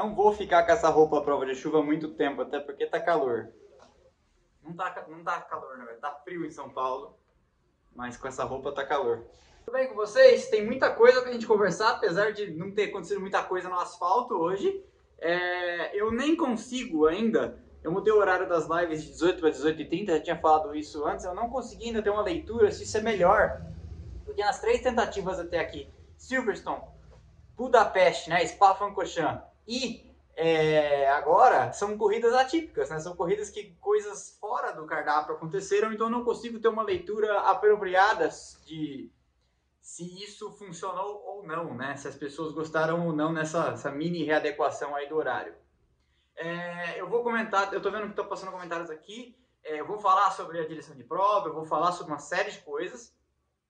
Não vou ficar com essa roupa à prova de chuva muito tempo, até porque tá calor. Não tá, não tá calor, né? Tá frio em São Paulo, mas com essa roupa tá calor. Tudo bem com vocês? Tem muita coisa pra gente conversar, apesar de não ter acontecido muita coisa no asfalto hoje. É, eu nem consigo ainda. Eu mudei o horário das lives de 18 para 18h30, já tinha falado isso antes. Eu não consegui ainda ter uma leitura se isso é melhor. Porque nas três tentativas até aqui, Silverstone, Budapeste, né, Spa-Francorchamps e é, agora são corridas atípicas, né? São corridas que coisas fora do cardápio aconteceram, então eu não consigo ter uma leitura apropriada de se isso funcionou ou não, né? Se as pessoas gostaram ou não nessa mini readequação aí do horário. É, eu vou comentar, eu tô vendo que estão passando comentários aqui. É, eu vou falar sobre a direção de prova, eu vou falar sobre uma série de coisas.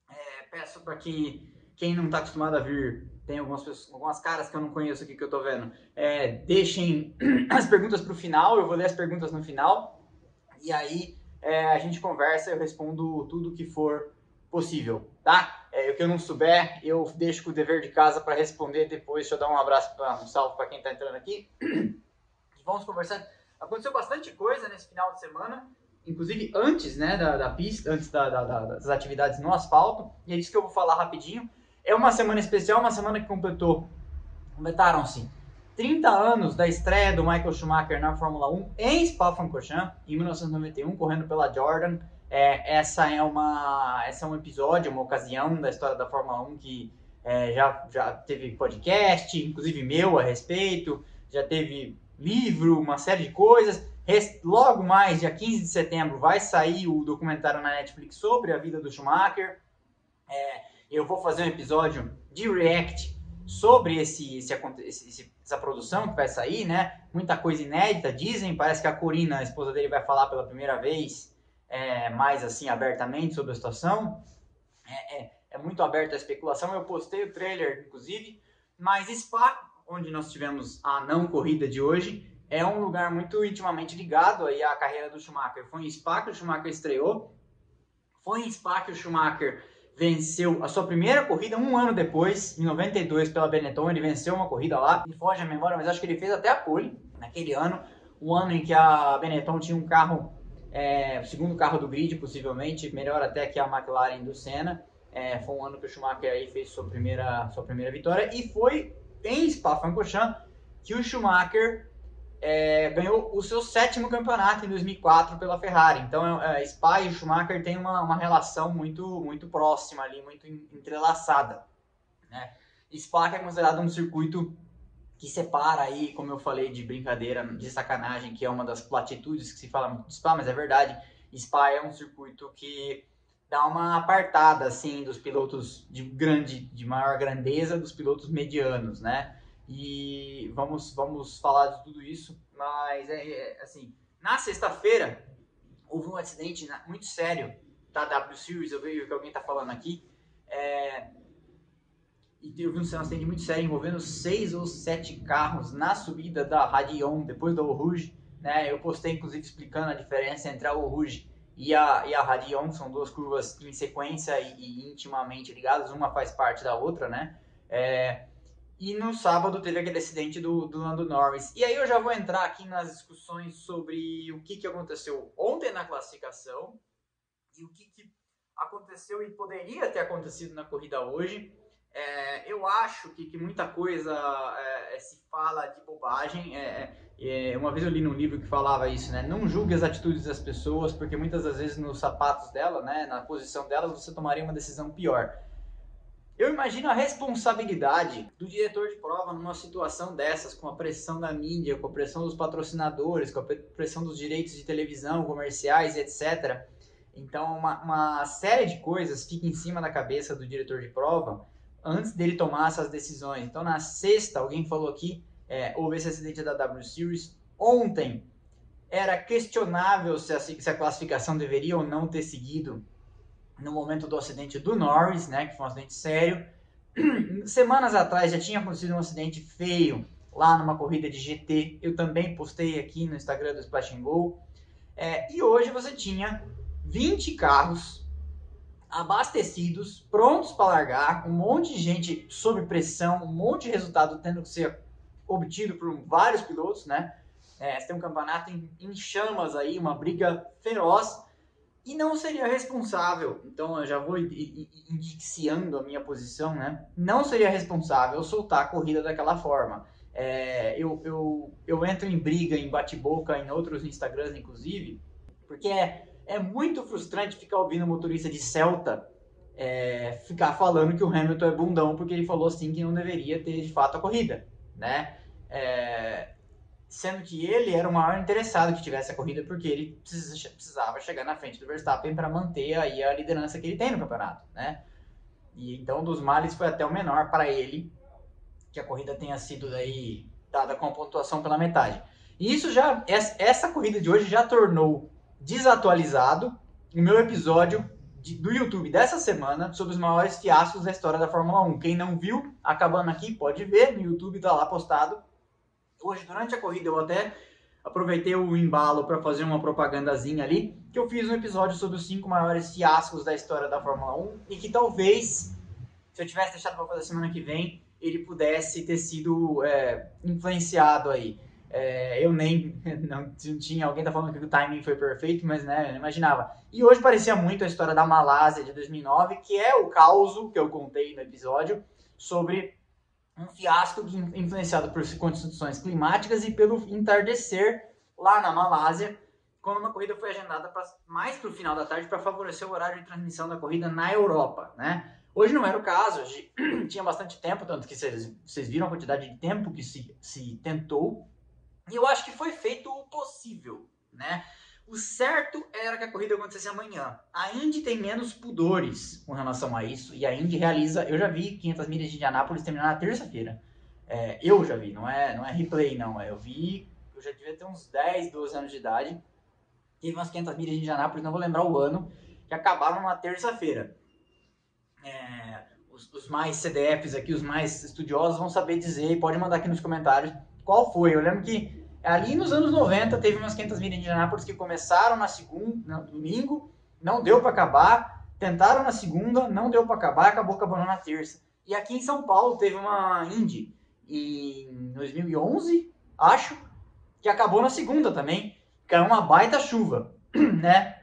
É, peço para que quem não está acostumado a vir, tem algumas, pessoas, algumas caras que eu não conheço aqui que eu estou vendo, é, deixem as perguntas para o final, eu vou ler as perguntas no final, e aí é, a gente conversa, eu respondo tudo que for possível, tá? É, o que eu não souber, eu deixo com o dever de casa para responder depois. Deixa eu dar um abraço, pra, um salve para quem está entrando aqui. Vamos conversar. Aconteceu bastante coisa nesse final de semana inclusive antes né, da, da pista, antes da, da, das atividades no asfalto, e é isso que eu vou falar rapidinho. É uma semana especial, uma semana que completou, completaram-se 30 anos da estreia do Michael Schumacher na Fórmula 1 em Spa-Francorchamps, em 1991, correndo pela Jordan. É, essa é uma, essa é um episódio, uma ocasião da história da Fórmula 1 que é, já, já teve podcast, inclusive meu a respeito, já teve livro, uma série de coisas. Logo mais, dia 15 de setembro, vai sair o documentário na Netflix sobre a vida do Schumacher. É, eu vou fazer um episódio de react sobre esse, esse, esse, essa produção que vai sair, né? Muita coisa inédita, dizem. Parece que a Corina, a esposa dele, vai falar pela primeira vez é, mais assim abertamente sobre a situação. É, é, é muito aberta a especulação. Eu postei o trailer, inclusive. Mas Spa, onde nós tivemos a não corrida de hoje, é um lugar muito intimamente ligado aí à carreira do Schumacher. Foi em Spa que o Schumacher estreou. Foi em Spa que o Schumacher venceu a sua primeira corrida um ano depois, em 92, pela Benetton. Ele venceu uma corrida lá, me foge a memória, mas acho que ele fez até a pole naquele ano. O ano em que a Benetton tinha um carro, é, o segundo carro do grid, possivelmente, melhor até que a McLaren do Senna. É, foi um ano que o Schumacher aí fez sua primeira, sua primeira vitória. E foi em Spa-Francorchamps que o Schumacher é, ganhou o seu sétimo campeonato em 2004 pela Ferrari. Então, é, é, Spa e Schumacher têm uma, uma relação muito, muito próxima ali, muito entrelaçada. Né? Spa é considerado um circuito que separa aí, como eu falei de brincadeira, de sacanagem, que é uma das platitudes que se fala muito de Spa, mas é verdade. Spa é um circuito que dá uma apartada assim dos pilotos de grande, de maior grandeza, dos pilotos medianos, né? E vamos, vamos falar de tudo isso. Mas, é, é assim, na sexta-feira houve um acidente muito sério da W Series. Eu vejo que alguém está falando aqui. É, e teve um acidente muito sério envolvendo seis ou sete carros na subida da Radion, depois da Rouge. Né? Eu postei, inclusive, explicando a diferença entre a Rouge e a, e a Radion. São duas curvas em sequência e, e intimamente ligadas. Uma faz parte da outra, né? É, e no sábado teve aquele acidente do, do Lando Norris. E aí eu já vou entrar aqui nas discussões sobre o que, que aconteceu ontem na classificação e o que, que aconteceu e poderia ter acontecido na corrida hoje. É, eu acho que, que muita coisa é, é se fala de bobagem. É, é, é, uma vez eu li num livro que falava isso, né? Não julgue as atitudes das pessoas, porque muitas das vezes nos sapatos dela, né, na posição delas, você tomaria uma decisão pior. Eu imagino a responsabilidade do diretor de prova numa situação dessas, com a pressão da mídia, com a pressão dos patrocinadores, com a pressão dos direitos de televisão, comerciais, etc. Então, uma, uma série de coisas fica em cima da cabeça do diretor de prova antes dele tomar essas decisões. Então, na sexta, alguém falou aqui, é, houve esse acidente da W Series. Ontem, era questionável se a, se a classificação deveria ou não ter seguido no momento do acidente do Norris, né, que foi um acidente sério. Semanas atrás já tinha acontecido um acidente feio lá numa corrida de GT. Eu também postei aqui no Instagram do Splash Go. É, e hoje você tinha 20 carros abastecidos, prontos para largar, um monte de gente sob pressão, um monte de resultado tendo que ser obtido por vários pilotos, né? É, você tem um campeonato em, em chamas aí, uma briga feroz, e não seria responsável, então eu já vou indiciando a minha posição, né? Não seria responsável soltar a corrida daquela forma. É, eu, eu, eu entro em briga, em bate-boca, em outros Instagrams, inclusive, porque é, é muito frustrante ficar ouvindo motorista de Celta é, ficar falando que o Hamilton é bundão porque ele falou assim que não deveria ter de fato a corrida, né? É, sendo que ele era o maior interessado que tivesse a corrida porque ele precisava chegar na frente do Verstappen para manter aí a liderança que ele tem no campeonato, né? E então dos males foi até o menor para ele que a corrida tenha sido daí dada com a pontuação pela metade. E isso já essa corrida de hoje já tornou desatualizado o meu episódio de, do YouTube dessa semana sobre os maiores fiascos da história da Fórmula 1. Quem não viu, acabando aqui, pode ver, no YouTube tá lá postado. Hoje, durante a corrida, eu até aproveitei o embalo para fazer uma propagandazinha ali, que eu fiz um episódio sobre os cinco maiores fiascos da história da Fórmula 1 e que talvez, se eu tivesse deixado para fazer semana que vem, ele pudesse ter sido é, influenciado aí. É, eu nem não tinha alguém tá falando que o timing foi perfeito, mas né, eu não imaginava. E hoje parecia muito a história da Malásia de 2009, que é o caos que eu contei no episódio sobre um fiasco influenciado por condições climáticas e pelo entardecer lá na Malásia, quando uma corrida foi agendada pra, mais para o final da tarde para favorecer o horário de transmissão da corrida na Europa, né? Hoje não era o caso, hoje tinha bastante tempo, tanto que vocês, viram a quantidade de tempo que se, se tentou e eu acho que foi feito o possível, né? O certo era que a corrida acontecesse amanhã. A Indy tem menos pudores com relação a isso. E a Indy realiza. Eu já vi 500 milhas de Indianápolis terminar na terça-feira. É, eu já vi, não é, não é replay, não. É, eu vi. Eu já devia ter uns 10, 12 anos de idade. Teve umas 500 milhas de Indianápolis, não vou lembrar o ano, que acabaram na terça-feira. É, os, os mais CDFs aqui, os mais estudiosos, vão saber dizer. Pode mandar aqui nos comentários qual foi. Eu lembro que Ali nos anos 90 teve umas 500 milhas de Indianápolis que começaram na segunda, no domingo, não deu para acabar, tentaram na segunda, não deu para acabar, acabou acabando na terça. E aqui em São Paulo teve uma Indy em 2011, acho, que acabou na segunda também, caiu uma baita chuva, né?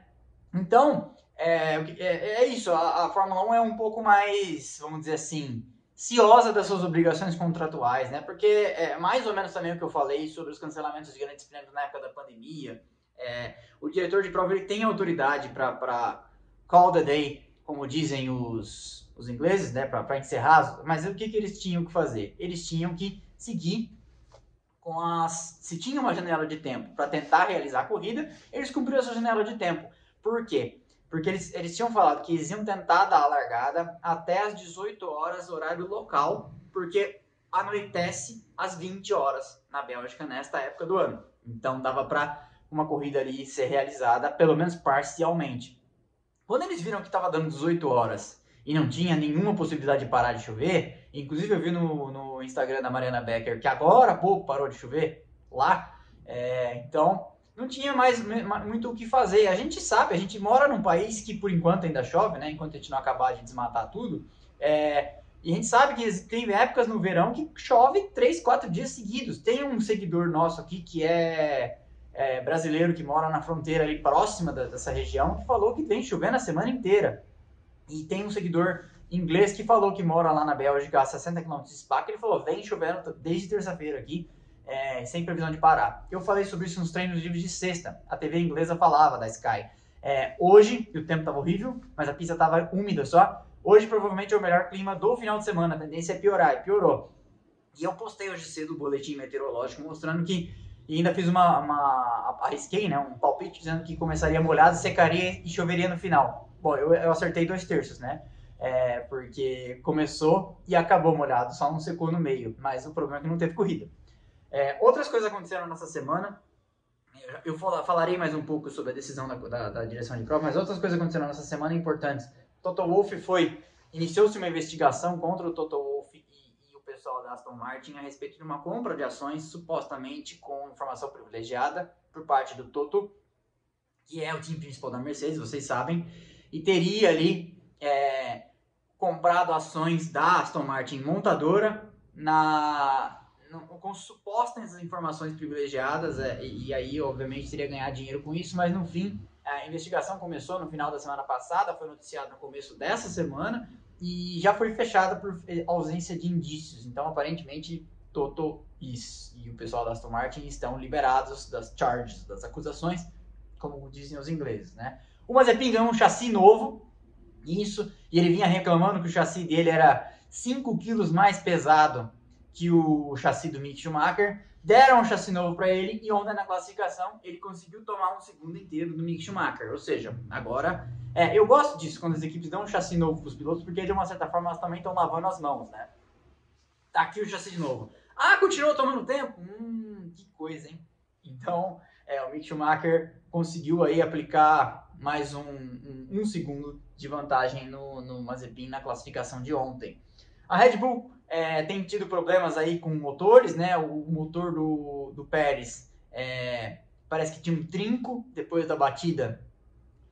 Então, é, é, é isso, a, a Fórmula 1 é um pouco mais, vamos dizer assim, ciosa das suas obrigações contratuais, né? Porque é mais ou menos também o que eu falei sobre os cancelamentos de grandes prêmios na época da pandemia. É, o diretor de prova ele tem autoridade para call the day, como dizem os, os ingleses, né? Para encerrar. Mas o que, que eles tinham que fazer? Eles tinham que seguir com as. Se tinha uma janela de tempo para tentar realizar a corrida, eles cumpriram essa janela de tempo. Por quê? Porque eles, eles tinham falado que eles iam tentar dar a largada até as 18 horas, horário local, porque anoitece às 20 horas na Bélgica nesta época do ano. Então dava para uma corrida ali ser realizada, pelo menos parcialmente. Quando eles viram que estava dando 18 horas e não tinha nenhuma possibilidade de parar de chover, inclusive eu vi no, no Instagram da Mariana Becker que agora há pouco parou de chover lá, é, então não tinha mais muito o que fazer. A gente sabe, a gente mora num país que por enquanto ainda chove, né? Enquanto a gente não acabar de desmatar tudo. É, e a gente sabe que tem épocas no verão que chove três, quatro dias seguidos. Tem um seguidor nosso aqui que é, é brasileiro, que mora na fronteira ali próxima da, dessa região, que falou que vem chovendo a semana inteira. E tem um seguidor inglês que falou que mora lá na Bélgica, a 60 km de Spa, que ele falou, vem chovendo desde terça-feira aqui é, sem previsão de parar. Eu falei sobre isso nos treinos livres de sexta. A TV inglesa falava da Sky. É, hoje, o tempo estava horrível, mas a pista estava úmida só. Hoje, provavelmente, é o melhor clima do final de semana. A tendência é piorar, e piorou. E eu postei hoje cedo o boletim meteorológico mostrando que. E ainda fiz uma. uma arrisquei, né? Um palpite dizendo que começaria molhado, secaria e choveria no final. Bom, eu, eu acertei dois terços, né? É, porque começou e acabou molhado, só não secou no meio. Mas o problema é que não teve corrida. É, outras coisas aconteceram nessa semana. Eu falarei mais um pouco sobre a decisão da, da, da, direção de prova, mas outras coisas aconteceram nessa semana importantes. Toto Wolff foi. Iniciou-se uma investigação contra o Toto Wolff e, e, o pessoal da Aston Martin a respeito de uma compra de ações supostamente com informação privilegiada por parte do Toto, que é o time principal da Mercedes, vocês sabem, e teria ali é, comprado ações da Aston Martin montadora na não, com supostas informações privilegiadas, é, e, e, aí, obviamente, teria ganhar dinheiro com isso, mas no fim, a investigação começou no final da semana passada, foi noticiada no começo dessa semana, e já foi fechada por eh, ausência de indícios. Então, aparentemente, Toto e, o pessoal da Aston Martin estão liberados das charges, das acusações, como dizem os ingleses, né? O Mazepin ganhou um chassi novo, isso, e ele vinha reclamando que o chassi dele era 5 quilos mais pesado que o chassi do Mick Schumacher. Deram um chassi novo para ele e ontem na classificação ele conseguiu tomar um segundo inteiro do Mick Schumacher. Ou seja, agora. É, eu gosto disso quando as equipes dão um chassi novo para os pilotos, porque de uma certa forma elas também estão lavando as mãos, né? Tá aqui o chassi de novo. Ah, continuou tomando tempo? Hum, que coisa, hein? Então, é, o Mick Schumacher conseguiu aí aplicar mais um, um, um segundo de vantagem no, no Mazepin na classificação de ontem. A Red Bull é, tem tido problemas aí com motores, né? O, motor do, do Pérez é, parece que tinha um trinco depois da batida.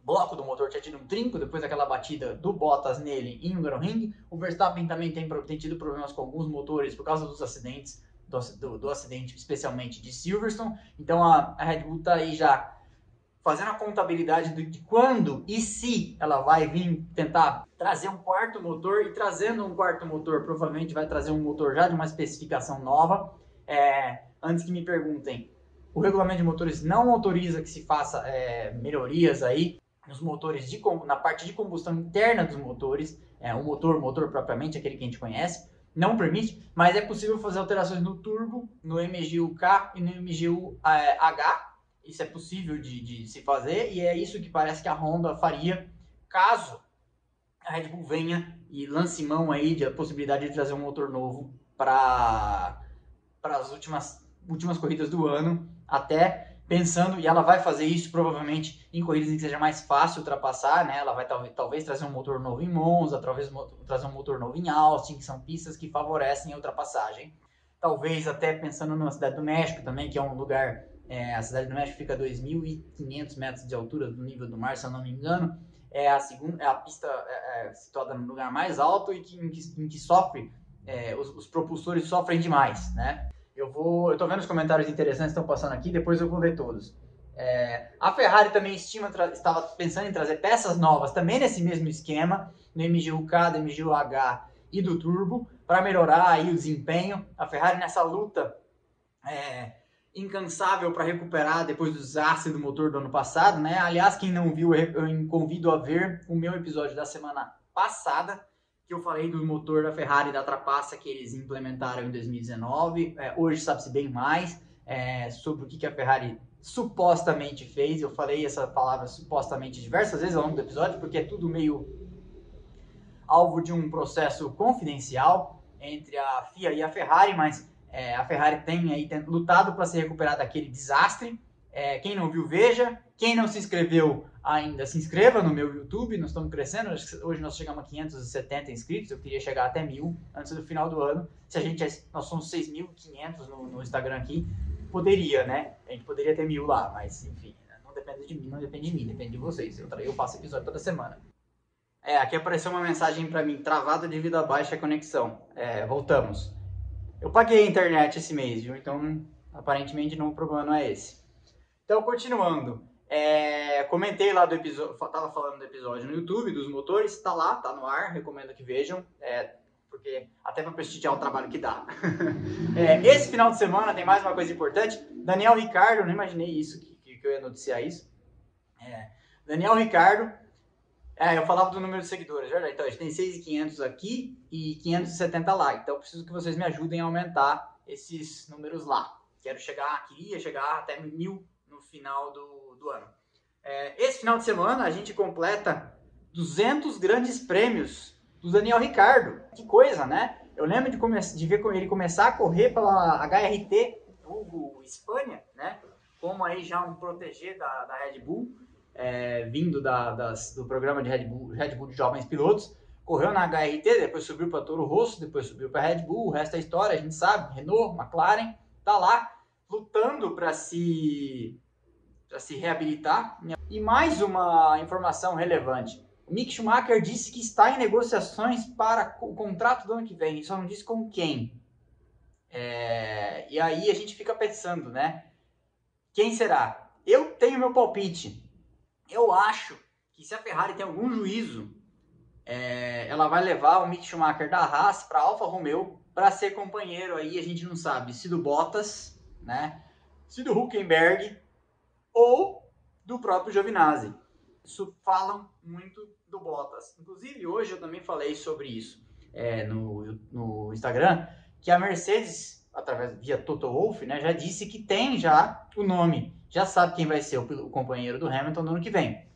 Bloco do motor tinha tido um trinco depois daquela batida do Bottas nele em Hungaroring. O Verstappen também tem, tem tido problemas com alguns motores por causa dos acidentes, do, do, do acidente especialmente de Silverstone. Então a, a Red Bull está aí já fazendo a contabilidade de, de quando e se ela vai vir tentar trazer um quarto motor e trazendo um quarto motor, provavelmente vai trazer um motor já de uma especificação nova. É, antes que me perguntem, o regulamento de motores não autoriza que se faça é, melhorias aí nos motores de na parte de combustão interna dos motores, é, o motor, motor propriamente, aquele que a gente conhece, não permite, mas é possível fazer alterações no turbo, no MGU-K e no MGU-H, isso é possível de, de se fazer e é isso que parece que a Honda faria caso a Red Bull venha e lance mão aí da possibilidade de trazer um motor novo para as últimas, últimas corridas do ano, até pensando, e ela vai fazer isso provavelmente em corridas em que seja mais fácil ultrapassar, né? Ela vai talvez, talvez trazer um motor novo em Monza, talvez trazer um motor novo em Austin, que são pistas que favorecem a ultrapassagem. Talvez até pensando na cidade do México também, que é um lugar é, a cidade do México fica a 2.500 metros de altura do nível do mar, se eu não me engano. É a, segunda, é a pista é, é, situada no lugar mais alto e que, em, que, em que sofre, é, os, os, propulsores sofrem demais, né? Eu vou, eu tô vendo os comentários interessantes que estão passando aqui, depois eu vou ler todos. É, a Ferrari também estima, estava pensando em trazer peças novas, também nesse mesmo esquema, no MGU-K, do MGU-H e do Turbo, para melhorar aí o desempenho. A Ferrari nessa luta é, incansável para recuperar depois do desastre do motor do ano passado, né? Aliás, quem não viu, eu convido a ver o meu episódio da semana passada, que eu falei do motor da Ferrari da trapaça que eles implementaram em 2019. É, hoje sabe-se bem mais é, sobre o que, que a Ferrari supostamente fez. Eu falei essa palavra supostamente diversas vezes ao longo do episódio, porque é tudo meio alvo de um processo confidencial entre a FIA e a Ferrari, mas é, a Ferrari tem aí tem, lutado para se recuperar daquele desastre. É, quem não viu, veja. Quem não se inscreveu ainda, se inscreva no meu YouTube. Nós estamos crescendo. Hoje nós chegamos a 570 inscritos. Eu queria chegar até mil antes do final do ano. Se a gente é, nós somos 6.500 no, no Instagram aqui, poderia, né? A gente poderia ter mil lá, mas enfim, não depende de mim, não depende de mim, depende de vocês. Eu, eu faço episódio toda semana. É, aqui apareceu uma mensagem para mim, travada devido a baixa conexão. É, voltamos. Eu paguei a internet esse mês, viu? Então, aparentemente, não, o problema não é esse. Então, continuando. É, comentei lá do episódio, tava falando do episódio no YouTube, dos motores, tá lá, tá no ar, recomendo que vejam, é, porque até para prestigiar o trabalho que dá. é, esse final de semana tem mais uma coisa importante, Daniel Ricardo, não imaginei isso, que, que eu ia noticiar isso. É, Daniel Ricardo é, eu falava do número de seguidores, verdade. Então, a gente tem 6.500 aqui e 570 lá. Então, eu preciso que vocês me ajudem a aumentar esses números lá. Quero chegar, queria chegar até mil no final do, do ano. É, esse final de semana, a gente completa 200 grandes prêmios do Daniel Ricardo. Que coisa, né? Eu lembro de, come de ver ele começar a correr pela HRT, Hugo Espanha, né? Como aí já um proteger da, da Red Bull é, vindo da, das, do programa de Red Bull, Red Bull de Jovens Pilotos, correu na HRT, depois subiu para Toro Rosso, depois subiu para Red Bull, o resto é história, a gente sabe, Renault, McLaren, tá lá lutando para se para se reabilitar. E mais uma informação relevante. O Mick Schumacher disse que está em negociações para o contrato do ano que vem, só não disse com quem. É, e aí a gente fica pensando, né? Quem será? Eu tenho meu palpite. Eu acho que se a Ferrari tem algum juízo, é, ela vai levar o Mick Schumacher da Haas para Alfa Romeo para ser companheiro aí, a gente não sabe se do Bottas, né? Se do Huckenberg ou do próprio Giovinazzi. Isso falam muito do Bottas. Inclusive, hoje eu também falei sobre isso é, no, no Instagram, que a Mercedes, através via Toto Wolff, né, já disse que tem já o nome, já sabe quem vai ser o, o companheiro do Hamilton no ano que vem.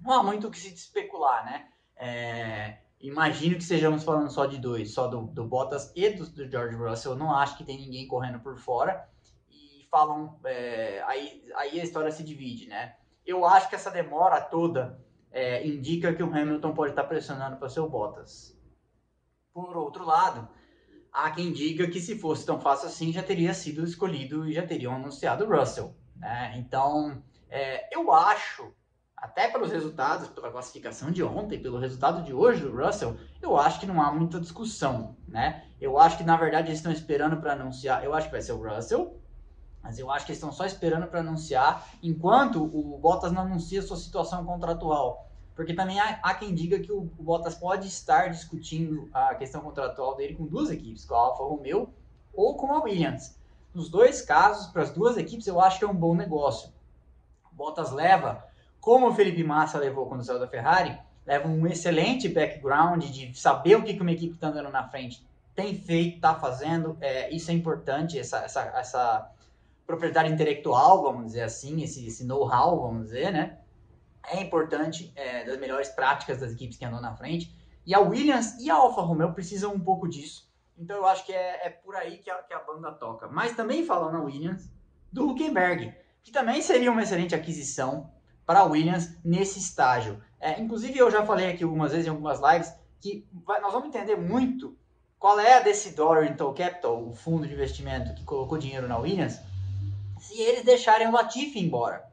Não há muito o que se especular, né? É, imagino que sejamos falando só de dois, só do, do Bottas e do, do, George Russell. Não acho que tem ninguém correndo por fora. E falam, é, aí, aí a história se divide, né? Eu acho que essa demora toda é, indica que o Hamilton pode estar pressionando para seu Bottas. Por outro lado, há quem diga que se fosse tão fácil assim já teria sido escolhido e já teriam anunciado o Russell. Né? Então, é, eu acho, até pelos resultados, pela classificação de ontem, pelo resultado de hoje do Russell, eu acho que não há muita discussão. Né? Eu acho que na verdade eles estão esperando para anunciar. Eu acho que vai ser o Russell mas eu acho que eles estão só esperando para anunciar, enquanto o Bottas não anuncia sua situação contratual. Porque também há, há quem diga que o, o, Bottas pode estar discutindo a questão contratual dele com duas equipes, com a Alfa Romeo ou com a Williams. Nos dois casos, para as duas equipes, eu acho que é um bom negócio. Bottas leva, como o Felipe Massa levou quando saiu da Ferrari, leva um excelente background de saber o que uma equipe está andando na frente tem feito, está fazendo. É, isso é importante, essa, essa, essa propriedade intelectual, vamos dizer assim, esse, esse know-how, vamos dizer, né? É importante, é, das melhores práticas das equipes que andam na frente. E a Williams e a Alfa Romeo precisam um pouco disso. Então eu acho que é, é por aí que a, que a banda toca. Mas também falando na Williams, do Huckenberg, que também seria uma excelente aquisição para a Williams nesse estágio. É, inclusive eu já falei aqui algumas vezes em algumas lives que vai, nós vamos entender muito qual é a desse Dorrington Capital, o fundo de investimento que colocou dinheiro na Williams, se eles deixarem o Latifi embora.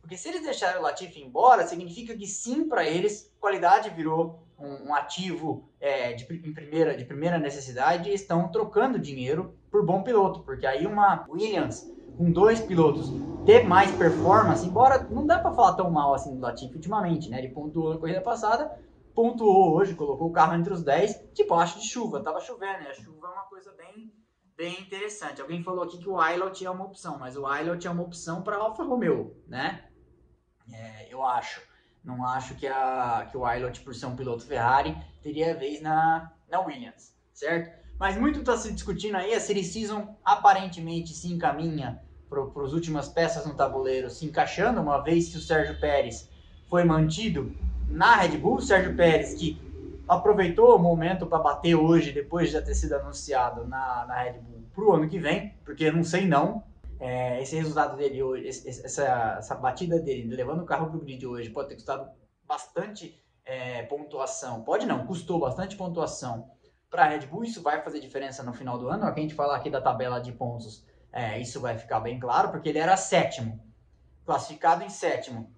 Porque se eles deixarem o Latifi embora, significa que sim, para eles, qualidade virou um, um ativo é, de, em primeira, de primeira necessidade e estão trocando dinheiro por bom piloto. Porque aí uma Williams com dois pilotos ter mais performance, embora não dá para falar tão mal assim do Latifi ultimamente, né? Ele pontuou na corrida passada, pontuou hoje, colocou o carro entre os 10 debaixo de chuva. Tava chovendo, né? A chuva é uma coisa bem bem interessante. Alguém falou aqui que o Ilot é uma opção, mas o Ilot é uma opção para Alfa Romeo, né? É, eu acho. Não acho que, a, que o Ilot, por ser um piloto Ferrari, teria vez na, na Williams, certo? Mas muito está se discutindo aí, a Series Season aparentemente se encaminha para as últimas peças no tabuleiro se encaixando, uma vez que o Sérgio Pérez foi mantido na Red Bull, Sérgio Pérez que aproveitou o momento para bater hoje, depois de já ter sido anunciado na, na Red Bull para o ano que vem, porque não sei não. É, esse resultado dele hoje, essa, essa batida dele, levando o carro para o grid hoje, pode ter custado bastante é, pontuação. Pode não, custou bastante pontuação para a Red Bull. Isso vai fazer diferença no final do ano. A gente falar aqui da tabela de pontos, é, isso vai ficar bem claro, porque ele era sétimo, classificado em sétimo.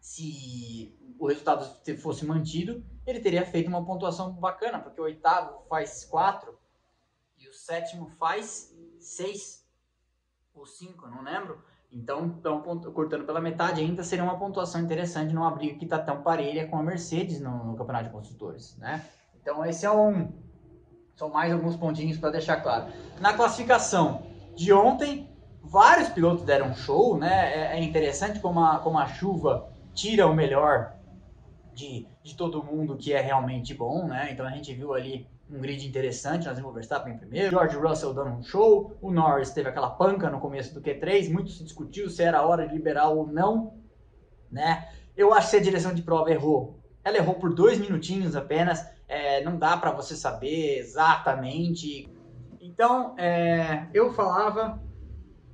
Se o resultado fosse mantido, ele teria feito uma pontuação bacana, porque o oitavo faz 4 e o sétimo faz 6 ou 5, não lembro. Então, então, cortando pela metade ainda seria uma pontuação interessante numa briga que está tão parelha com a Mercedes no, no, Campeonato de Construtores, né? Então, esse é um... São mais alguns pontinhos para deixar claro. Na classificação de ontem, vários pilotos deram show, né? É, é interessante como a, como a chuva tira o melhor de, de todo mundo que é realmente bom, né? Então a gente viu ali um grid interessante, nós vimos o Verstappen primeiro, George Russell dando um show, o Norris teve aquela panca no começo do Q3, muito se discutiu se era hora de liberar ou não, né? Eu acho que a direção de prova errou. Ela errou por dois minutinhos apenas, é, não dá para você saber exatamente. Então, é, eu falava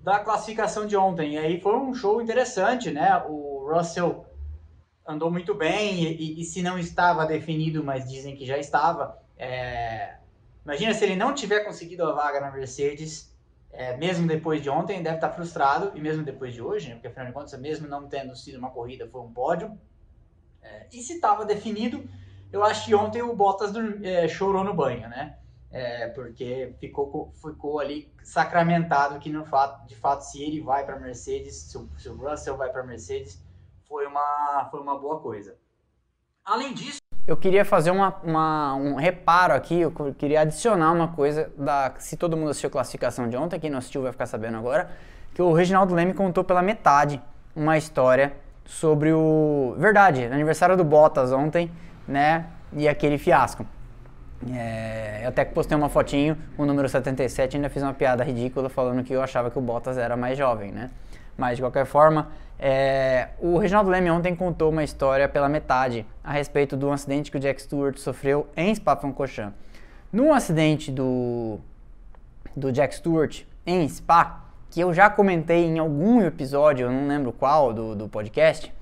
da classificação de ontem, e aí foi um show interessante, né? O Russell andou muito bem e, e, se não estava definido, mas dizem que já estava. É... Imagina se ele não tiver conseguido a vaga na Mercedes, é, mesmo depois de ontem, deve estar frustrado, e mesmo depois de hoje, né? porque afinal de contas, mesmo não tendo sido uma corrida, foi um pódio. É, e se estava definido, eu acho que ontem o Bottas é, chorou no banho, né? é, porque ficou, ficou ali sacramentado que no fato, de fato se ele vai para Mercedes, se o, se o Russell vai para Mercedes, foi uma, foi uma boa coisa. Além disso, eu queria fazer uma, uma, um reparo aqui, eu queria adicionar uma coisa da. Se todo mundo assistiu a classificação de ontem, quem não assistiu vai ficar sabendo agora, que o Reginaldo Leme contou pela metade uma história sobre o. Verdade, aniversário do Bottas ontem, né? E aquele fiasco. É, eu até postei uma fotinho com o número 77 ainda fiz uma piada ridícula falando que eu achava que o Bottas era mais jovem, né? Mas de qualquer forma, é, o Reginaldo Leme ontem contou uma história pela metade a respeito do acidente que o Jack Stewart sofreu em Spa-Francorchamps. No acidente do, do Jack Stewart em Spa, que eu já comentei em algum episódio, eu não lembro qual, do, do podcast,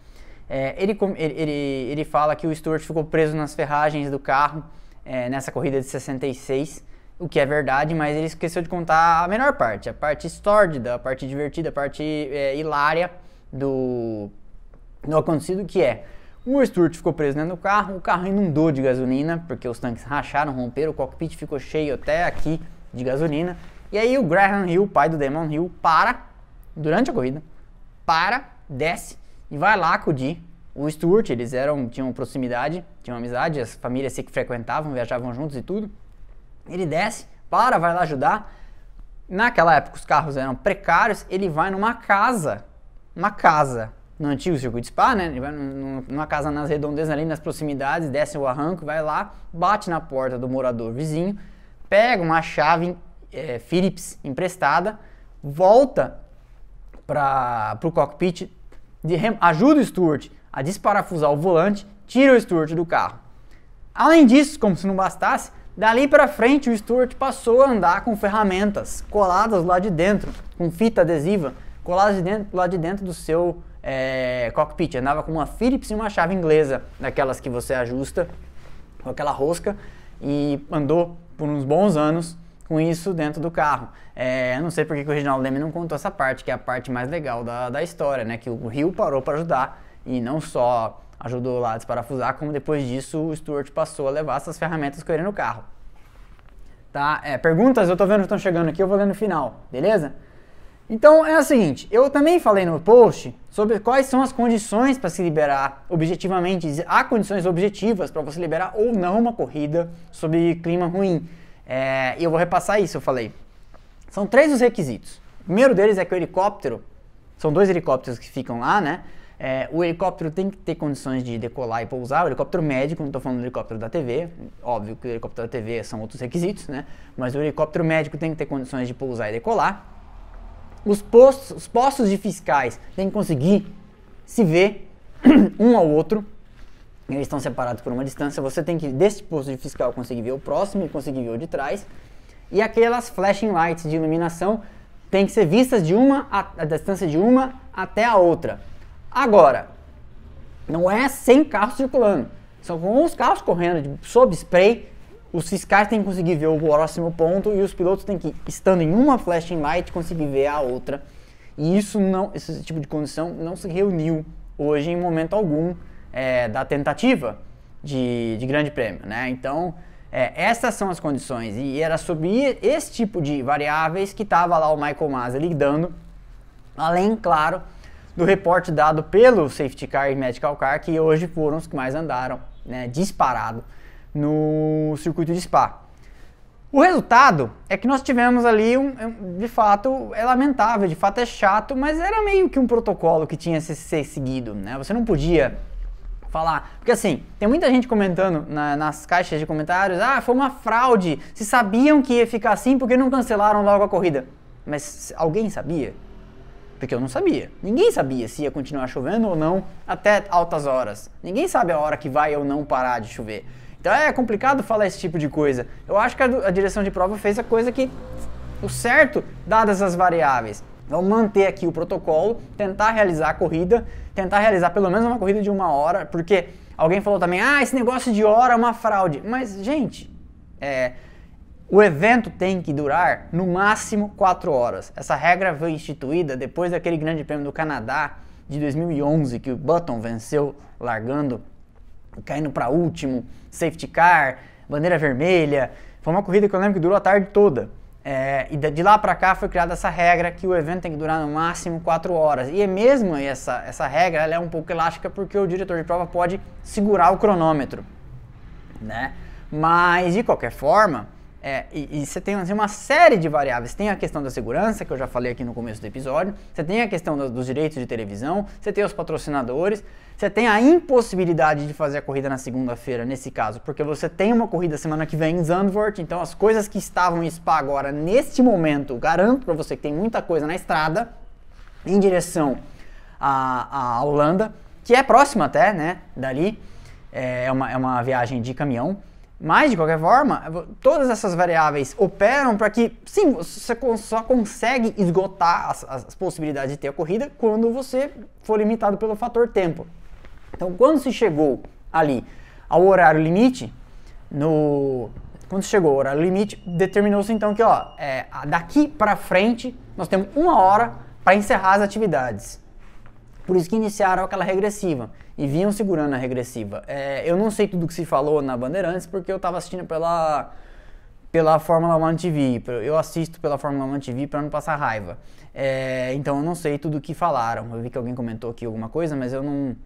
é, ele, ele, ele fala que o Stewart ficou preso nas ferragens do carro é, nessa corrida de 66, o que é verdade, mas ele esqueceu de contar a menor parte, a parte sórdida, a parte divertida, a parte é, hilária do, do acontecido, que é o Stewart ficou preso dentro do carro, o carro inundou de gasolina, porque os tanques racharam, romperam, o cockpit ficou cheio até aqui de gasolina, e aí o Graham Hill, pai do Damon Hill, para, durante a corrida, para, desce e vai lá acudir o Stuart, eles eram, tinham proximidade, tinham amizade, as famílias se frequentavam, viajavam juntos e tudo. Ele desce, para, vai lá ajudar. Naquela época os carros eram precários, ele vai numa casa, uma casa, no antigo circuito Spa, né? Ele vai numa casa nas redondezas ali, nas proximidades, desce o arranco, vai lá, bate na porta do morador vizinho, pega uma chave é, Philips emprestada, volta para o cockpit, de, ajuda o Stuart a desparafusar o volante, tira o Stuart do carro. Além disso, como se não bastasse, dali para frente o Stuart passou a andar com ferramentas coladas lá de dentro, com fita adesiva, coladas de dentro, lá de dentro do seu é, cockpit. Andava com uma Phillips e uma chave inglesa, daquelas que você ajusta com aquela rosca, e andou por uns bons anos com isso dentro do carro. É, não sei porque que o Reginaldo Leme não contou essa parte, que é a parte mais legal da, da história, né? Que o Rio parou para ajudar e não só ajudou lá a desparafusar, como depois disso o Stuart passou a levar essas ferramentas com ele no carro. Tá? É, perguntas eu tô vendo que estão chegando aqui, eu vou ler no final, beleza? Então é o seguinte, eu também falei no post sobre quais são as condições para se liberar objetivamente. Há condições objetivas para você liberar ou não uma corrida sob clima ruim. É, e eu vou repassar isso, eu falei. São três os requisitos. O primeiro deles é que o helicóptero, são dois helicópteros que ficam lá, né? É, o helicóptero tem que ter condições de decolar e pousar. O helicóptero médico, não estou falando do helicóptero da TV, óbvio que o helicóptero da TV são outros requisitos, né? Mas o helicóptero médico tem que ter condições de pousar e decolar. Os postos, os postos de fiscais têm que conseguir se ver um ao outro. Eles estão separados por uma distância. Você tem que, desse posto de fiscal, conseguir ver o próximo e conseguir ver o de trás. E aquelas flashing lights de iluminação têm que ser vistas de uma a, a distância de uma até a outra. Agora, não é sem carro circulando. São com os carros correndo sob spray, os fiscais têm que conseguir ver o próximo ponto e os pilotos têm que, estando em uma flashing light, conseguir ver a outra. E isso não, esse tipo de condição não se reuniu hoje em momento algum é, da tentativa de, de grande prêmio, né? Então, é, essas são as condições e era sobre esse tipo de variáveis que estava lá o Michael Masi lidando, além, claro, do reporte dado pelo Safety Car e Medical Car, que hoje foram os que mais andaram, né, disparado, no circuito de Spa. O resultado é que nós tivemos ali, um, de fato, é lamentável, de fato é chato, mas era meio que um protocolo que tinha que ser seguido, né? Você não podia falar, porque assim, tem muita gente comentando na, nas caixas de comentários, ah, foi uma fraude, se sabiam que ia ficar assim, porque não cancelaram logo a corrida? Mas alguém sabia? Porque eu não sabia. Ninguém sabia se ia continuar chovendo ou não até altas horas. Ninguém sabe a hora que vai ou não parar de chover. Então é complicado falar esse tipo de coisa. Eu acho que a, direção de prova fez a coisa que o certo, dadas as variáveis. Vamos manter aqui o protocolo, tentar realizar a corrida, tentar realizar pelo menos uma corrida de uma hora, porque alguém falou também, ah, esse negócio de hora é uma fraude. Mas, gente, é, o evento tem que durar no máximo 4 horas. Essa regra foi instituída depois daquele Grande Prêmio do Canadá de 2011 que o Button venceu largando, caindo para último, safety car, bandeira vermelha. Foi uma corrida que eu lembro que durou a tarde toda. É, e de lá para cá foi criada essa regra que o evento tem que durar no máximo 4 horas. E é mesmo essa, essa regra ela é um pouco elástica porque o diretor de prova pode segurar o cronômetro. Né? Mas de qualquer forma, é, e, e, você tem assim, uma série de variáveis. Tem a questão da segurança, que eu já falei aqui no começo do episódio. Você tem a questão do, dos direitos de televisão. Você tem os patrocinadores. Você tem a impossibilidade de fazer a corrida na segunda-feira, nesse caso, porque você tem uma corrida semana que vem em Zandvoort. Então, as coisas que estavam em Spa agora, neste momento, garanto para você que tem muita coisa na estrada, em direção à, à Holanda, que é próxima até, né, dali. É, é uma, é uma viagem de caminhão. Mas, de qualquer forma, todas essas variáveis operam para que, sim, você só consegue esgotar as, as, possibilidades de ter a corrida quando você for limitado pelo fator tempo. Então, quando se chegou ali ao horário limite, no, quando chegou ao horário limite, determinou-se então que, ó, é, daqui para frente, nós temos uma hora para encerrar as atividades. Por isso que iniciaram aquela regressiva e vinham segurando a regressiva. É, eu não sei tudo que se falou na Bandeirantes porque eu estava assistindo pela pela Fórmula 1 TV. Eu assisto pela Fórmula 1 TV para não passar raiva. É, então eu não sei tudo o que falaram. Eu vi que alguém comentou aqui alguma coisa, mas eu não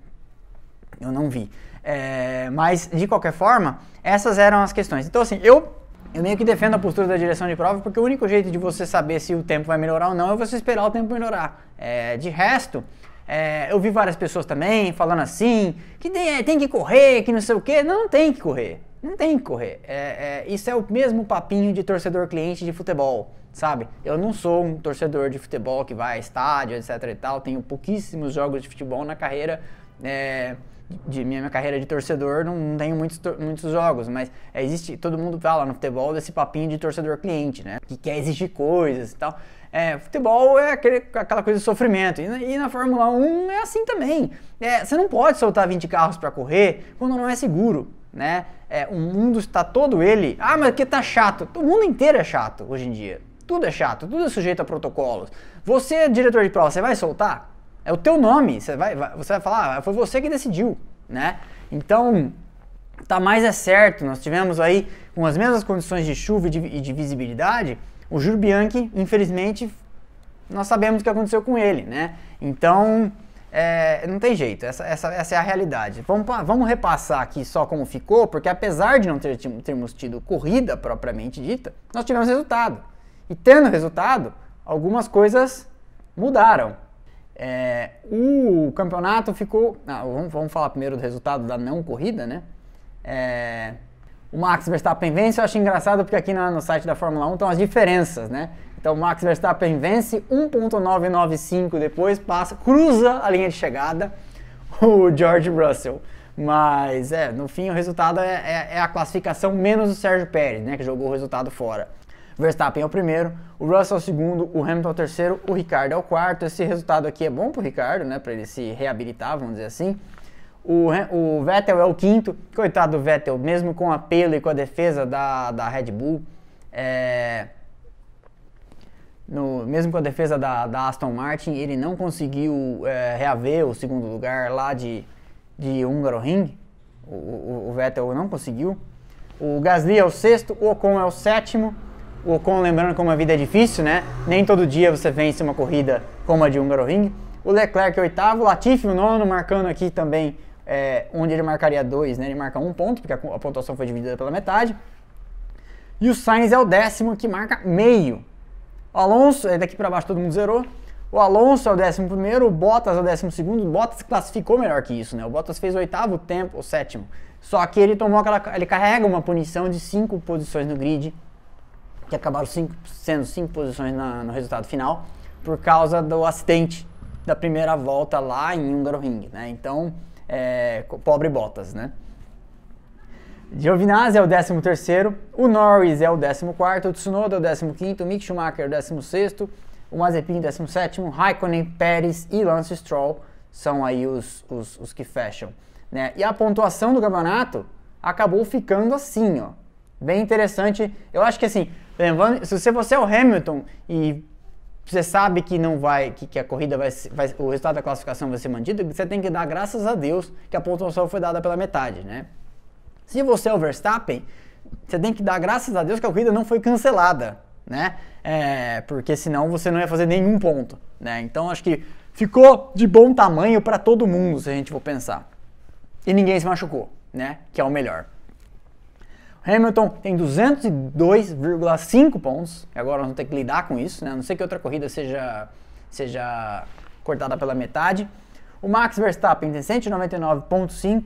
eu não vi. É, mas de qualquer forma, essas eram as questões. Então assim, eu eu meio que defendo a postura da direção de prova porque o único jeito de você saber se o tempo vai melhorar ou não é você esperar o tempo melhorar. É, de resto, é, eu vi várias pessoas também falando assim, que tem, tem que correr, que não sei o quê. Não, não tem que correr. Não tem que correr. É, é, isso é o mesmo papinho de torcedor cliente de futebol, sabe? Eu não sou um torcedor de futebol que vai a estádio, etc e tal. Tenho pouquíssimos jogos de futebol na carreira. É, de minha, minha, carreira de torcedor, não, não tenho muitos, muitos jogos, mas existe, todo mundo fala no futebol desse papinho de torcedor cliente, né? Que quer exigir coisas e tal. É, futebol é aquele, aquela coisa de sofrimento. E na, e na Fórmula 1 é assim também. É, você não pode soltar 20 carros para correr quando não é seguro. Né? É, o mundo está todo ele. Ah, mas que tá chato. O mundo inteiro é chato hoje em dia. Tudo é chato, tudo é sujeito a protocolos. Você diretor de prova, você vai soltar? É o teu nome. Você vai, vai você vai falar, ah, foi você que decidiu. Né? Então, tá mais é certo. Nós tivemos aí, com as mesmas condições de chuva e de, e de visibilidade, o Júlio Bianchi, infelizmente, nós sabemos o que aconteceu com ele, né? Então, é, não tem jeito, essa, essa, essa é a realidade. Vamos, vamos repassar aqui só como ficou, porque apesar de não ter, termos tido corrida propriamente dita, nós tivemos resultado. E tendo resultado, algumas coisas mudaram. É, o campeonato ficou. Ah, vamos, vamos, falar primeiro do resultado da não corrida, né? É, o Max Verstappen vence, eu acho engraçado porque aqui no, site da Fórmula 1 estão as diferenças, né? Então o Max Verstappen vence 1.995 depois, passa, cruza a linha de chegada o George Russell. Mas é, no fim o resultado é, é, é, a classificação menos o Sérgio Pérez, né? Que jogou o resultado fora. Verstappen é o primeiro, o Russell é o segundo, o Hamilton é o terceiro, o Ricardo é o quarto. Esse resultado aqui é bom pro Ricardo, né? Para ele se reabilitar, vamos dizer assim. O, o Vettel é o quinto. Coitado do Vettel, mesmo com apelo e com a defesa da, da Red Bull. É, no, mesmo com a defesa da, da Aston Martin, ele não conseguiu é, reaver o segundo lugar lá de, de Hungaroring. O, o, o, Vettel não conseguiu. O Gasly é o sexto, o Ocon é o sétimo. O Ocon, lembrando como a vida é difícil, né? Nem todo dia você vence uma corrida como a de Hungaroring. O Leclerc é o oitavo, o Latifi o nono, marcando aqui também é, onde ele marcaria dois, né? Ele marca um ponto, porque a, a pontuação foi dividida pela metade. E o Sainz é o décimo, que marca meio. O Alonso, é daqui para baixo todo mundo zerou. O Alonso é o décimo primeiro, o Bottas é o décimo segundo. O Bottas classificou melhor que isso, né? O Bottas fez o oitavo tempo, o sétimo. Só que ele tomou aquela, ele carrega uma punição de cinco posições no grid, que acabaram cinco, sendo cinco posições na, no resultado final, por causa do acidente da primeira volta lá em Hungaroring, né? Então, é, pobre Bottas, né? Giovinazzi é o 13 terceiro, o Norris é o 14 quarto, o Tsunoda é o 15 quinto, o Mick Schumacher é o 16 sexto, o Mazepin 17 sétimo, Raikkonen, Pérez e Lance Stroll são aí os, os, os que fecham. Né? E a pontuação do campeonato acabou ficando assim, ó. Bem interessante. Eu acho que assim, lembrando, se você é o Hamilton e você sabe que não vai, que, que a corrida vai, vai, o resultado da classificação vai ser mantido, você tem que dar graças a Deus que a pontuação foi dada pela metade, né? Se você é o Verstappen, você tem que dar graças a Deus que a corrida não foi cancelada, né? É, porque senão você não ia fazer nenhum ponto, né? Então acho que ficou de bom tamanho para todo mundo, se a gente for pensar. E ninguém se machucou, né? Que é o melhor. Hamilton tem 202,5 pontos. Agora vamos ter que lidar com isso, né? A não sei que outra corrida seja, seja cortada pela metade. O Max Verstappen tem 199,5.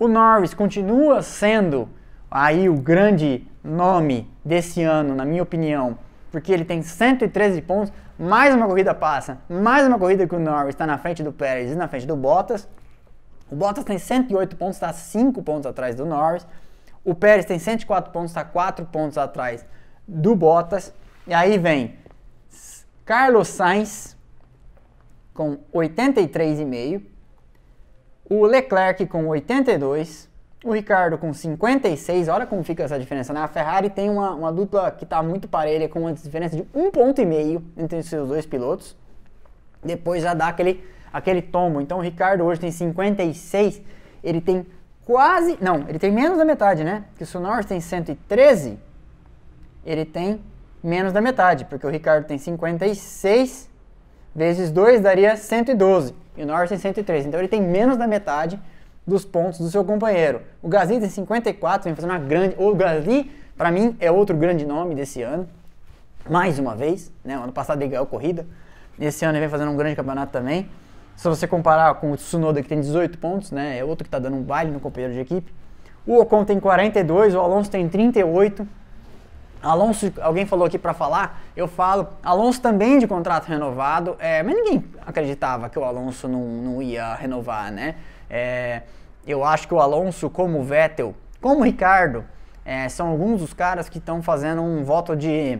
O Norris continua sendo aí o grande nome desse ano, na minha opinião, porque ele tem 113 pontos. Mais uma corrida passa, mais uma corrida que o Norris está na frente do Pérez e na frente do Bottas. O Bottas tem 108 pontos, está 5 pontos atrás do Norris. O Pérez tem 104 pontos, está 4 pontos atrás do Bottas. E aí vem Carlos Sainz com 83,5. O Leclerc com 82. O Ricardo com 56. Olha como fica essa diferença, né? A Ferrari tem uma, uma dupla que está muito parelha, com uma diferença de 1,5 ponto entre os seus dois pilotos. Depois já dá aquele, aquele tombo. Então o Ricardo hoje tem 56. Ele tem quase. Não, ele tem menos da metade, né? Porque se o Norris tem 113, ele tem menos da metade, porque o Ricardo tem 56 vezes 2 daria 112 e o Norris tem 103. Então ele tem menos da metade dos pontos do seu companheiro. O Gasly tem 54, vem fazendo uma grande. O Gasly, para mim, é outro grande nome desse ano. Mais uma vez, né? O ano passado ele ganhou corrida. Esse ano ele vem fazendo um grande campeonato também. Se você comparar com o Tsunoda que tem 18 pontos, né, é outro que está dando um baile no companheiro de equipe. O Ocon tem 42, o Alonso tem 38. Alonso, alguém falou aqui para falar, eu falo, Alonso também de contrato renovado, é, mas ninguém acreditava que o Alonso não, não ia renovar, né? É, eu acho que o Alonso, como o Vettel, como o Ricardo, é, são alguns dos caras que estão fazendo um voto de,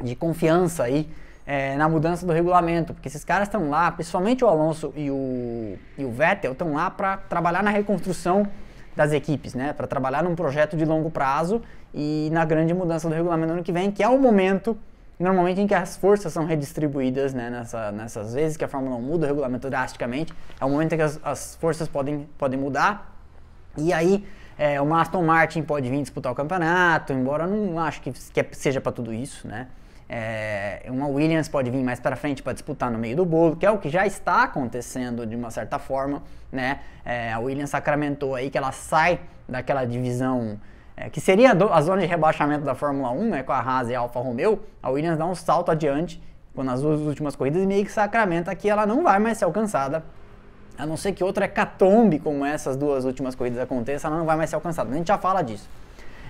de confiança aí é, na mudança do regulamento, porque esses caras estão lá, principalmente o Alonso e o, e o Vettel, estão lá para trabalhar na reconstrução das equipes, né? Para trabalhar num projeto de longo prazo e na grande mudança do regulamento ano que vem, que é o momento normalmente em que as forças são redistribuídas, né? Nessa, nessas vezes que a Fórmula 1 muda o regulamento drasticamente, é o momento em que as, as forças podem, podem mudar. E aí é, o Aston Martin pode vir disputar o campeonato, embora eu não acho que, que seja para tudo isso, né? É, uma Williams pode vir mais para frente para disputar no meio do bolo, que é o que já está acontecendo de uma certa forma, né? É, a Williams sacramentou aí que ela sai daquela divisão é, que seria a zona de rebaixamento da Fórmula 1, né, com a Haas e a Alfa Romeo. A Williams dá um salto adiante quando as duas últimas corridas e meio que sacramenta que ela não vai mais ser alcançada. A não ser que outra hecatombe como essas duas últimas corridas aconteça, ela não vai mais ser alcançada. A gente já fala disso.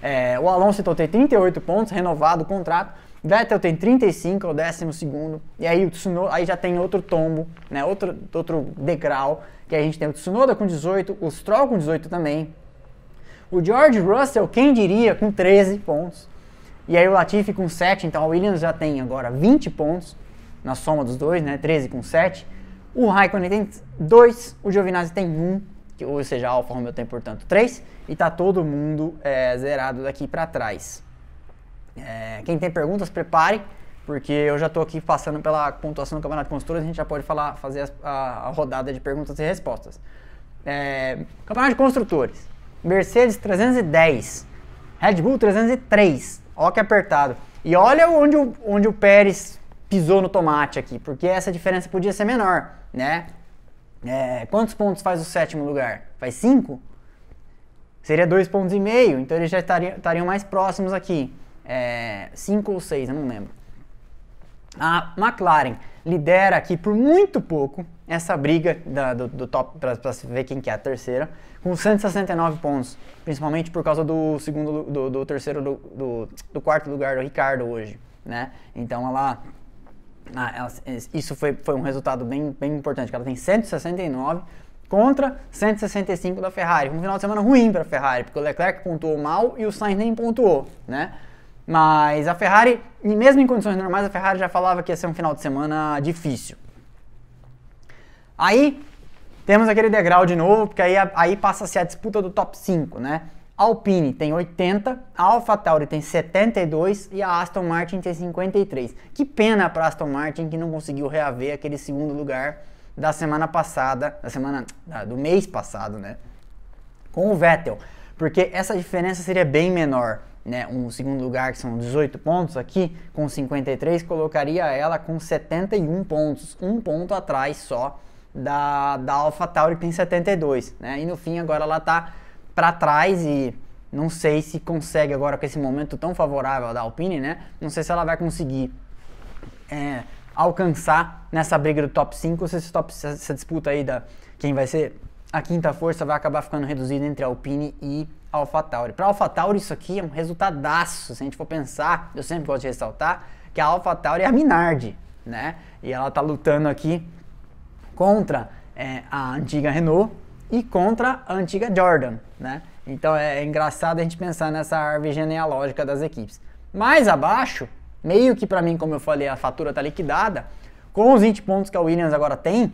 É, o Alonso então tem 38 pontos, renovado o contrato. Vettel tem 35, é o décimo segundo. E aí o Tsunoda, aí já tem outro tombo, né? Outro, outro degrau. Que a gente tem o Tsunoda com 18, o Stroll com 18 também. O George Russell, quem diria, com 13 pontos. E aí o Latifi com 7, então a Williams já tem agora 20 pontos na soma dos dois, né? 13 com 7. O Raikkonen tem 2, o Giovinazzi tem 1, que, ou seja, a Alfa Romeo tem, portanto, 3. E tá todo mundo é, zerado daqui para trás. É, quem tem perguntas, prepare, porque eu já estou aqui passando pela pontuação do Campeonato de Construtores, a gente já pode falar, fazer a, a, rodada de perguntas e respostas. É, Campeonato de Construtores, Mercedes 310, Red Bull 303, ó que apertado. E olha onde o, onde o Pérez pisou no tomate aqui, porque essa diferença podia ser menor, né? É, quantos pontos faz o sétimo lugar? Faz 5? Seria dois pontos e meio, então eles já estariam, estariam mais próximos aqui. 5 é, ou 6, eu não lembro. A McLaren lidera aqui por muito pouco essa briga da, do, do, top para ver quem que é a terceira, com 169 pontos, principalmente por causa do segundo, do, do terceiro, do, do, quarto lugar do Ricardo hoje, né? Então ela, ela, isso foi, foi um resultado bem, bem importante, que ela tem 169 contra 165 da Ferrari. Um final de semana ruim para a Ferrari, porque o Leclerc pontuou mal e o Sainz nem pontuou, né? Mas a Ferrari, mesmo em condições normais, a Ferrari já falava que ia ser um final de semana difícil. Aí temos aquele degrau de novo, porque aí, aí passa-se a disputa do top 5, né? Alpine tem 80, a AlphaTauri tem 72 e a Aston Martin tem 53. Que pena para Aston Martin que não conseguiu reaver aquele segundo lugar da semana passada, da semana do mês passado, né? Com o Vettel, porque essa diferença seria bem menor né, um segundo lugar que são 18 pontos aqui, com 53, colocaria ela com 71 pontos, um ponto atrás só da, da AlphaTauri que tem 72, né? E no fim agora ela tá para trás e não sei se consegue agora com esse momento tão favorável da Alpine, né? Não sei se ela vai conseguir é, alcançar nessa briga do top 5, se esse top, essa disputa aí da quem vai ser a quinta força vai acabar ficando reduzida entre a Alpine e AlphaTauri. Para AlphaTauri isso aqui é um resultadaço, se a gente for pensar, eu sempre gosto de ressaltar que a AlphaTauri é a Minardi, né? E ela tá lutando aqui contra é, a antiga Renault e contra a antiga Jordan, né? Então é, é engraçado a gente pensar nessa árvore genealógica das equipes. Mais abaixo, meio que para mim, como eu falei, a fatura está liquidada, com os 20 pontos que a Williams agora tem,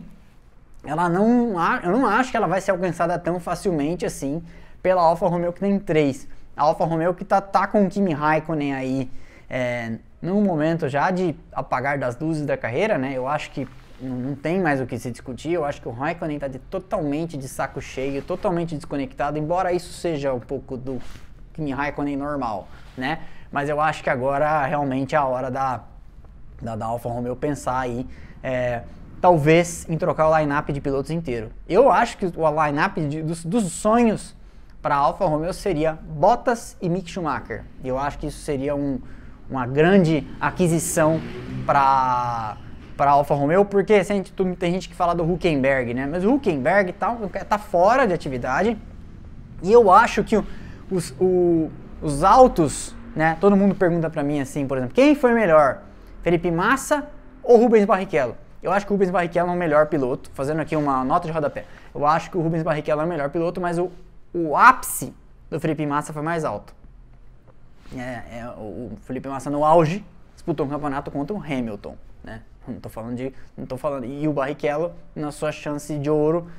ela não, eu não acho que ela vai ser alcançada tão facilmente assim pela Alfa Romeo que tem 3. A Alfa Romeo que tá, tá com o Kimi Raikkonen aí é, num momento já de apagar das luzes da carreira, né? Eu acho que não, não tem mais o que se discutir. Eu acho que o Raikkonen está de, totalmente de saco cheio, totalmente desconectado, embora isso seja um pouco do Kimi Raikkonen normal, né? Mas eu acho que agora realmente é a hora da, da, da Alfa Romeo pensar aí, é, talvez, em trocar o line-up de pilotos inteiro. Eu acho que o line-up dos, dos sonhos para Alfa Romeo seria Bottas e Mick Schumacher. Eu acho que isso seria um, uma grande aquisição para para Alfa Romeo, porque gente, tem gente que fala do Huckenberg, né? Mas o Huckenberg tá, tá fora de atividade e eu acho que os, o, os altos, né? Todo mundo pergunta para mim assim, por exemplo, quem foi melhor, Felipe Massa ou Rubens Barrichello? Eu acho que o Rubens Barrichello é o melhor piloto, fazendo aqui uma nota de rodapé. Eu acho que o Rubens Barrichello é o melhor piloto, mas o, o ápice do Felipe Massa foi mais alto. É, é, o Felipe Massa no auge disputou um campeonato contra o Hamilton, né? Não tô falando de. Não tô falando. E o Barrichello, na sua chance de ouro,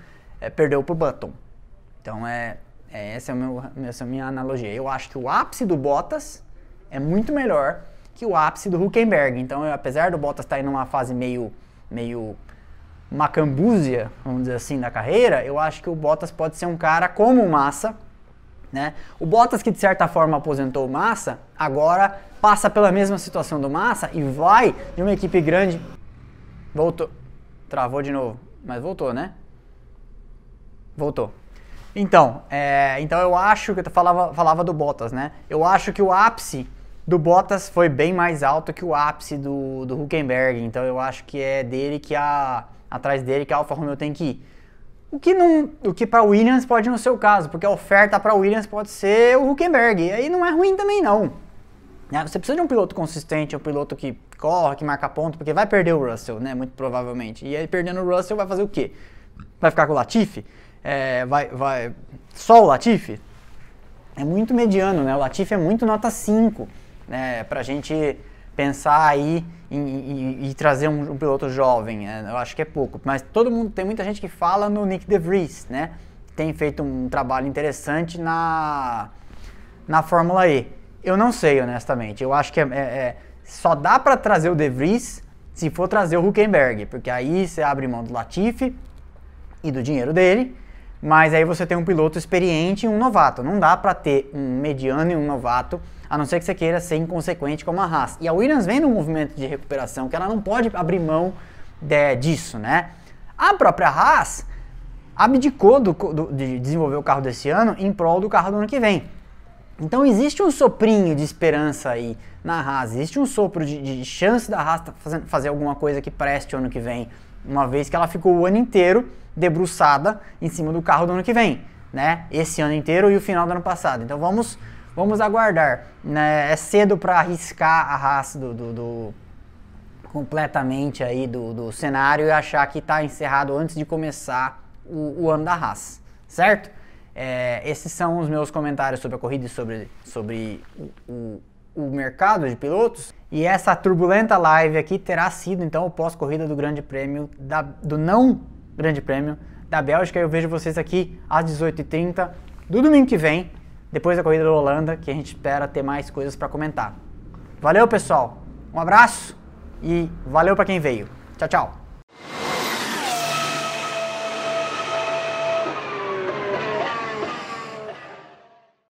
é, perdeu pro Button. Então é, é, essa, é meu, essa é a minha analogia. Eu acho que o ápice do Bottas é muito melhor que o ápice do Huckenberg. Então, eu, apesar do Bottas estar tá em uma fase meio, meio macambúzia, vamos dizer assim, da carreira, eu acho que o Bottas pode ser um cara como o Massa, né? O Bottas, que de certa forma aposentou o Massa, agora passa pela mesma situação do Massa e vai de uma equipe grande. Voltou. Travou de novo, mas voltou, né? Voltou. Então, é, então eu acho que eu falava, falava do Bottas, né? Eu acho que o ápice do Bottas foi bem mais alto que o ápice do, do Huckenberg. Então eu acho que é dele que a atrás dele que a Alfa Romeo tem que ir. O que, não, o que para Williams pode no seu caso, porque a oferta para Williams pode ser o Huckenberg. E aí não é ruim também não. Né? Você precisa de um piloto consistente, um piloto que corre, que marca ponto, porque vai perder o Russell, né? Muito provavelmente. E aí perdendo o Russell vai fazer o quê? Vai ficar com o Latifi? É, vai, vai... Só o Latifi? É muito mediano, né? O Latifi é muito nota 5, né? Pra gente pensar aí e, trazer um, um, piloto jovem, né? eu acho que é pouco. Mas todo mundo, tem muita gente que fala no Nick DeVries, né? Tem feito um trabalho interessante na, na Fórmula E. Eu não sei, honestamente. Eu acho que é, é, é só dá para trazer o DeVries se for trazer o Huckenberg, porque aí você abre mão do Latifi e do dinheiro dele, mas aí você tem um piloto experiente e um novato. Não dá para ter um mediano e um novato a não ser que você queira ser inconsequente como a Haas. E a Williams vem num movimento de recuperação que ela não pode abrir mão de, disso, né? A própria Haas abdicou do, do, de desenvolver o carro desse ano em prol do carro do ano que vem. Então existe um soprinho de esperança aí na Haas, existe um sopro de, de chance da Haas fazer, fazer alguma coisa que preste o ano que vem, uma vez que ela ficou o ano inteiro debruçada em cima do carro do ano que vem, né? Esse ano inteiro e o final do ano passado. Então vamos Vamos aguardar. Né? É cedo para arriscar a raça do, do, do, completamente aí do, do cenário e achar que está encerrado antes de começar o, o ano da raça, certo? É, esses são os meus comentários sobre a corrida e sobre, sobre o, o, o, mercado de pilotos. E essa turbulenta live aqui terá sido então o pós-corrida do Grande Prêmio, da, do não Grande Prêmio da Bélgica. Eu vejo vocês aqui às 18h30 do domingo que vem depois da corrida da Holanda, que a gente espera ter mais coisas para comentar. Valeu, pessoal. Um abraço e valeu para quem veio. Tchau, tchau.